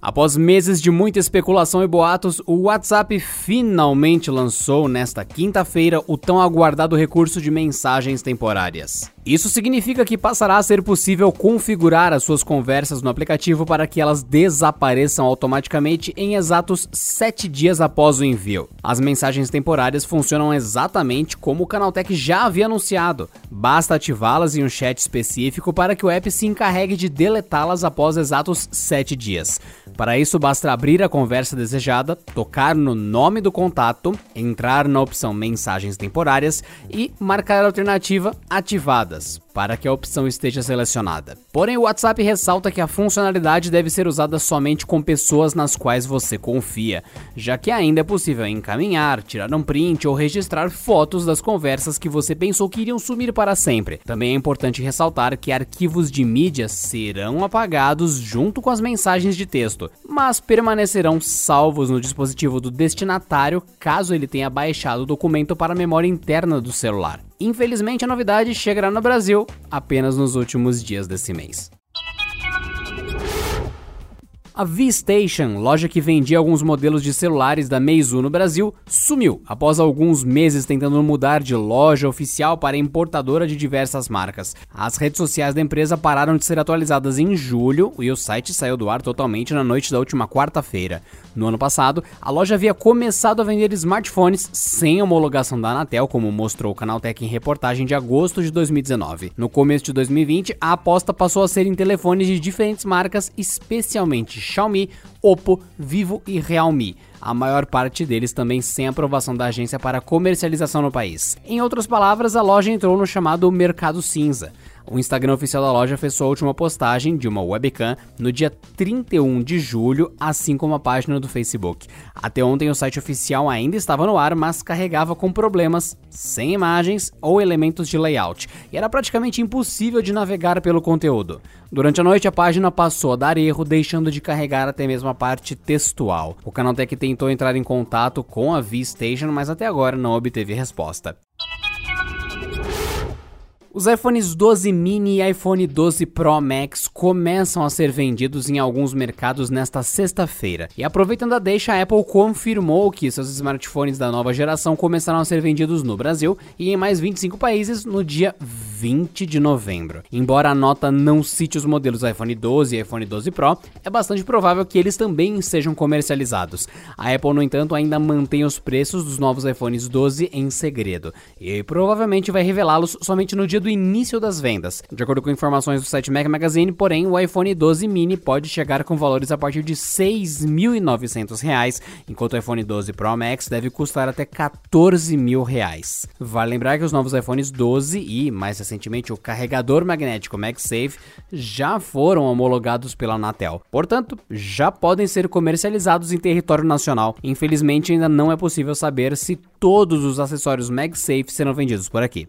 Após meses de muita especulação e boatos, o WhatsApp finalmente lançou nesta quinta-feira o tão aguardado recurso de mensagens temporárias. Isso significa que passará a ser possível configurar as suas conversas no aplicativo para que elas desapareçam automaticamente em exatos 7 dias após o envio. As mensagens temporárias funcionam exatamente como o Canaltech já havia anunciado. Basta ativá-las em um chat específico para que o app se encarregue de deletá-las após exatos 7 dias. Para isso, basta abrir a conversa desejada, tocar no nome do contato, entrar na opção Mensagens Temporárias e marcar a alternativa Ativada das para que a opção esteja selecionada. Porém, o WhatsApp ressalta que a funcionalidade deve ser usada somente com pessoas nas quais você confia, já que ainda é possível encaminhar, tirar um print ou registrar fotos das conversas que você pensou que iriam sumir para sempre. Também é importante ressaltar que arquivos de mídia serão apagados junto com as mensagens de texto, mas permanecerão salvos no dispositivo do destinatário caso ele tenha baixado o documento para a memória interna do celular. Infelizmente, a novidade chegará no Brasil apenas nos últimos dias desse mês. A V-Station, loja que vendia alguns modelos de celulares da Meizu no Brasil, sumiu após alguns meses tentando mudar de loja oficial para importadora de diversas marcas. As redes sociais da empresa pararam de ser atualizadas em julho e o site saiu do ar totalmente na noite da última quarta-feira. No ano passado, a loja havia começado a vender smartphones sem homologação da Anatel, como mostrou o Canaltech em reportagem de agosto de 2019. No começo de 2020, a aposta passou a ser em telefones de diferentes marcas, especialmente Xiaomi, Oppo, Vivo e Realme. A maior parte deles também sem aprovação da agência para comercialização no país. Em outras palavras, a loja entrou no chamado mercado cinza. O Instagram oficial da loja fez sua última postagem de uma webcam no dia 31 de julho, assim como a página do Facebook. Até ontem o site oficial ainda estava no ar, mas carregava com problemas, sem imagens ou elementos de layout, e era praticamente impossível de navegar pelo conteúdo. Durante a noite a página passou a dar erro, deixando de carregar até mesmo a parte textual. O Canaltech tentou entrar em contato com a V-Station, mas até agora não obteve resposta. Os iPhones 12 mini e iPhone 12 Pro Max começam a ser vendidos em alguns mercados nesta sexta-feira. E aproveitando a deixa, a Apple confirmou que seus smartphones da nova geração começarão a ser vendidos no Brasil e em mais 25 países no dia 20 de novembro. Embora a nota não cite os modelos iPhone 12 e iPhone 12 Pro, é bastante provável que eles também sejam comercializados. A Apple, no entanto, ainda mantém os preços dos novos iPhones 12 em segredo e provavelmente vai revelá-los somente no dia do início das vendas. De acordo com informações do site Mac Magazine, porém, o iPhone 12 mini pode chegar com valores a partir de R$ 6.900, enquanto o iPhone 12 Pro Max deve custar até 14 mil reais. Vale lembrar que os novos iPhones 12 e, mais recentemente, o carregador magnético MagSafe já foram homologados pela Anatel. Portanto, já podem ser comercializados em território nacional. Infelizmente, ainda não é possível saber se todos os acessórios MagSafe serão vendidos por aqui.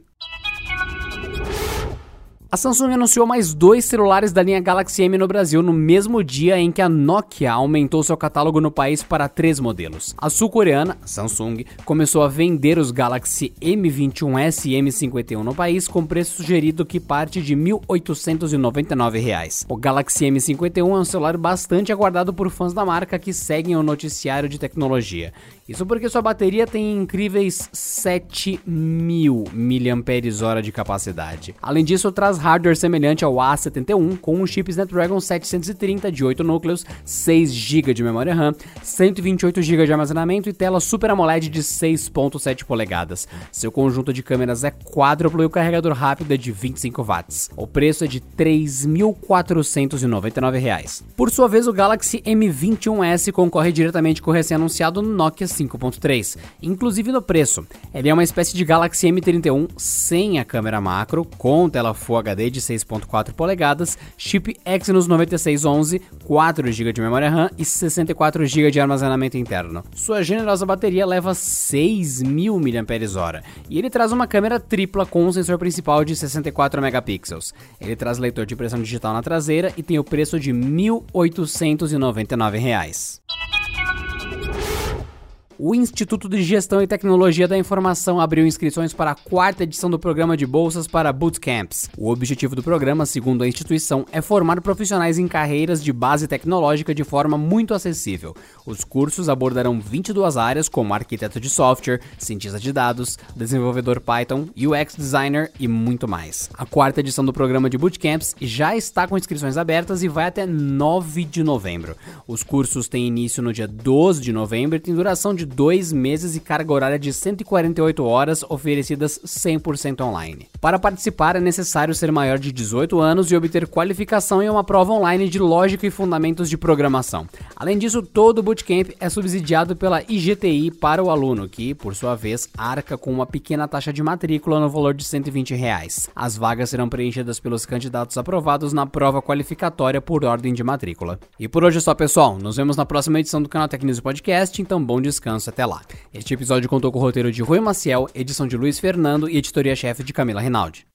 A Samsung anunciou mais dois celulares da linha Galaxy M no Brasil no mesmo dia em que a Nokia aumentou seu catálogo no país para três modelos. A sul-coreana, Samsung, começou a vender os Galaxy M21S e M51 no país com preço sugerido que parte de R$ 1.899. O Galaxy M51 é um celular bastante aguardado por fãs da marca que seguem o noticiário de tecnologia. Isso porque sua bateria tem incríveis 7000 mAh de capacidade. Além disso, traz hardware semelhante ao A71 com um chip Snapdragon 730 de 8 núcleos, 6 GB de memória RAM, 128 GB de armazenamento e tela Super AMOLED de 6.7 polegadas. Seu conjunto de câmeras é quádruplo e o carregador rápido é de 25 watts. O preço é de R$ 3.499. Por sua vez, o Galaxy M21S concorre diretamente com o recém-anunciado Nokia 5.3, inclusive no preço. Ele é uma espécie de Galaxy M31 sem a câmera macro, com tela Full HD de 6.4 polegadas, chip Exynos 9611, 4 GB de memória RAM e 64 GB de armazenamento interno. Sua generosa bateria leva 6.000 mAh e ele traz uma câmera tripla com um sensor principal de 64 megapixels. Ele traz leitor de impressão digital na traseira e tem o preço de R$ 1.899. O Instituto de Gestão e Tecnologia da Informação abriu inscrições para a quarta edição do programa de bolsas para bootcamps. O objetivo do programa, segundo a instituição, é formar profissionais em carreiras de base tecnológica de forma muito acessível. Os cursos abordarão 22 áreas, como arquiteto de software, cientista de dados, desenvolvedor Python, UX designer e muito mais. A quarta edição do programa de bootcamps já está com inscrições abertas e vai até 9 de novembro. Os cursos têm início no dia 12 de novembro e têm duração de dois meses e carga horária de 148 horas, oferecidas 100% online. Para participar, é necessário ser maior de 18 anos e obter qualificação em uma prova online de lógica e fundamentos de programação. Além disso, todo o bootcamp é subsidiado pela IGTI para o aluno, que, por sua vez, arca com uma pequena taxa de matrícula no valor de 120 reais. As vagas serão preenchidas pelos candidatos aprovados na prova qualificatória por ordem de matrícula. E por hoje é só, pessoal. Nos vemos na próxima edição do canal Tecnews Podcast, então bom descanso descanso até lá. Este episódio contou com o roteiro de Rui Maciel, edição de Luiz Fernando e editoria-chefe de Camila Rinaldi.